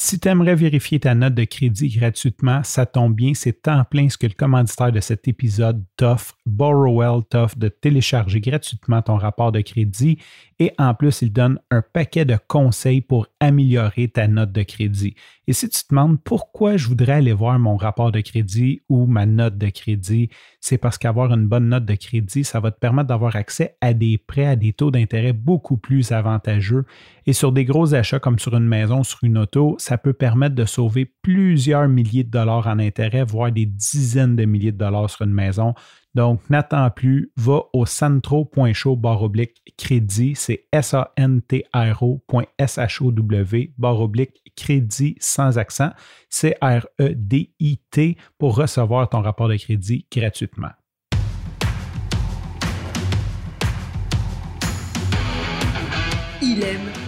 Si tu aimerais vérifier ta note de crédit gratuitement, ça tombe bien, c'est en plein ce que le commanditaire de cet épisode t'offre. Borrowell t'offre de télécharger gratuitement ton rapport de crédit et en plus, il donne un paquet de conseils pour améliorer ta note de crédit. Et si tu te demandes pourquoi je voudrais aller voir mon rapport de crédit ou ma note de crédit, c'est parce qu'avoir une bonne note de crédit, ça va te permettre d'avoir accès à des prêts à des taux d'intérêt beaucoup plus avantageux. Et sur des gros achats comme sur une maison, sur une auto, ça peut permettre de sauver plusieurs milliers de dollars en intérêt, voire des dizaines de milliers de dollars sur une maison. Donc, n'attends plus, va au centro.show barre oblique crédit, c'est S-A-N-T-R-O.S-H-O-W barre oblique crédit sans accent, C-R-E-D-I-T pour recevoir ton rapport de crédit gratuitement. Il aime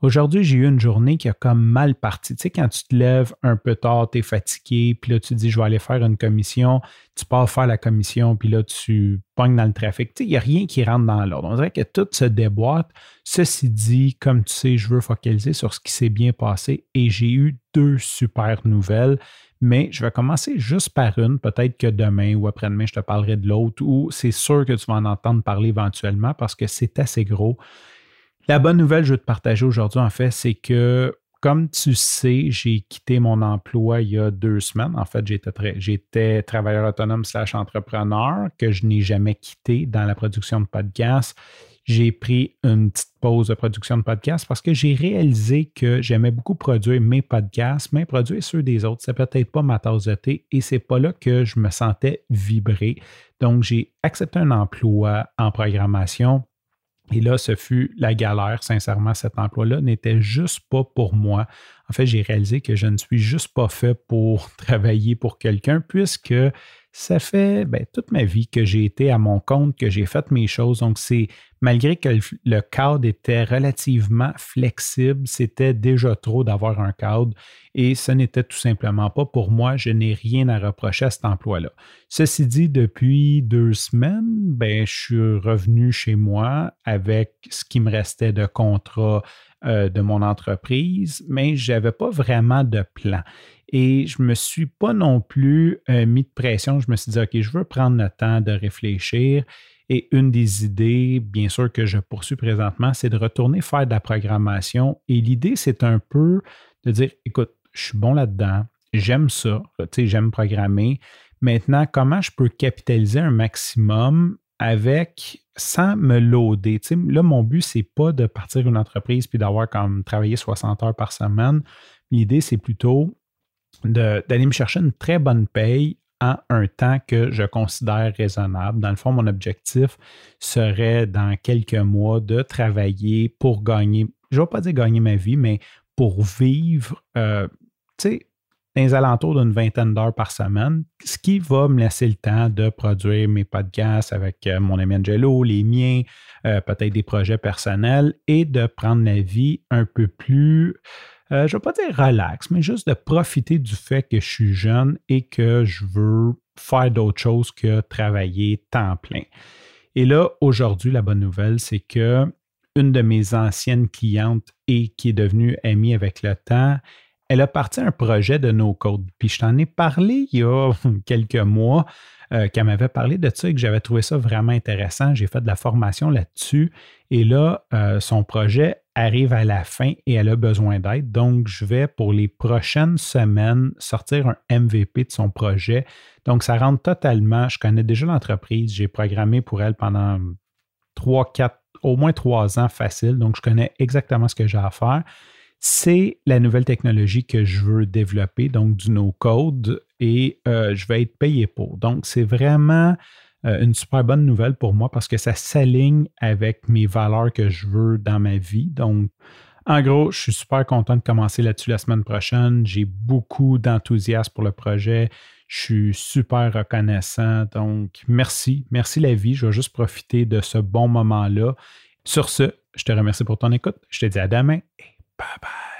Aujourd'hui, j'ai eu une journée qui a comme mal parti. Tu sais, quand tu te lèves un peu tard, tu es fatigué, puis là, tu dis, je vais aller faire une commission, tu pars faire la commission, puis là, tu pognes dans le trafic. Tu sais, il n'y a rien qui rentre dans l'ordre. On dirait que tout se déboîte. Ceci dit, comme tu sais, je veux focaliser sur ce qui s'est bien passé et j'ai eu deux super nouvelles. Mais je vais commencer juste par une. Peut-être que demain ou après-demain, je te parlerai de l'autre ou c'est sûr que tu vas en entendre parler éventuellement parce que c'est assez gros. La bonne nouvelle que je veux te partager aujourd'hui, en fait, c'est que, comme tu sais, j'ai quitté mon emploi il y a deux semaines. En fait, j'étais, travailleur autonome slash entrepreneur que je n'ai jamais quitté dans la production de podcasts. J'ai pris une petite pause de production de podcasts parce que j'ai réalisé que j'aimais beaucoup produire mes podcasts, mais produire ceux des autres, c'est peut-être pas ma tasse de thé et c'est pas là que je me sentais vibrer. Donc, j'ai accepté un emploi en programmation et là, ce fut la galère, sincèrement, cet emploi-là n'était juste pas pour moi. En fait, j'ai réalisé que je ne suis juste pas fait pour travailler pour quelqu'un puisque ça fait ben, toute ma vie que j'ai été à mon compte, que j'ai fait mes choses. Donc, c'est malgré que le, cadre était relativement flexible, c'était déjà trop d'avoir un cadre et ce n'était tout simplement pas pour moi. Je n'ai rien à reprocher à cet emploi-là. Ceci dit, depuis deux semaines, ben, je suis revenu chez moi avec ce qui me restait de contrat euh, de mon entreprise, mais je n'avais pas vraiment de plan. Et je ne me suis pas non plus euh, mis de pression. Je me suis dit, OK, je veux prendre le temps de réfléchir. Et une des idées, bien sûr, que je poursuis présentement, c'est de retourner faire de la programmation. Et l'idée, c'est un peu de dire, écoute, je suis bon là-dedans, j'aime ça, j'aime programmer. Maintenant, comment je peux capitaliser un maximum avec sans me loader? là, mon but, c'est pas de partir une entreprise puis d'avoir comme travaillé 60 heures par semaine. L'idée, c'est plutôt d'aller me chercher une très bonne paye en un temps que je considère raisonnable. Dans le fond, mon objectif serait dans quelques mois de travailler pour gagner, je ne vais pas dire gagner ma vie, mais pour vivre, euh, tu sais, les alentours d'une vingtaine d'heures par semaine, ce qui va me laisser le temps de produire mes podcasts avec euh, mon ami Angelo, les miens, euh, peut-être des projets personnels et de prendre la vie un peu plus euh, je ne vais pas dire relax, mais juste de profiter du fait que je suis jeune et que je veux faire d'autres choses que travailler temps plein. Et là, aujourd'hui, la bonne nouvelle, c'est que une de mes anciennes clientes et qui est devenue amie avec le temps, elle a parti un projet de no code. Puis je t'en ai parlé il y a quelques mois, euh, qu'elle m'avait parlé de ça et que j'avais trouvé ça vraiment intéressant. J'ai fait de la formation là-dessus. Et là, euh, son projet arrive à la fin et elle a besoin d'aide. Donc, je vais pour les prochaines semaines sortir un MVP de son projet. Donc, ça rentre totalement. Je connais déjà l'entreprise. J'ai programmé pour elle pendant trois, quatre, au moins trois ans facile. Donc, je connais exactement ce que j'ai à faire. C'est la nouvelle technologie que je veux développer, donc du no-code, et euh, je vais être payé pour. Donc, c'est vraiment euh, une super bonne nouvelle pour moi parce que ça s'aligne avec mes valeurs que je veux dans ma vie. Donc, en gros, je suis super content de commencer là-dessus la semaine prochaine. J'ai beaucoup d'enthousiasme pour le projet. Je suis super reconnaissant. Donc, merci. Merci la vie. Je vais juste profiter de ce bon moment-là. Sur ce, je te remercie pour ton écoute. Je te dis à demain et bye bye.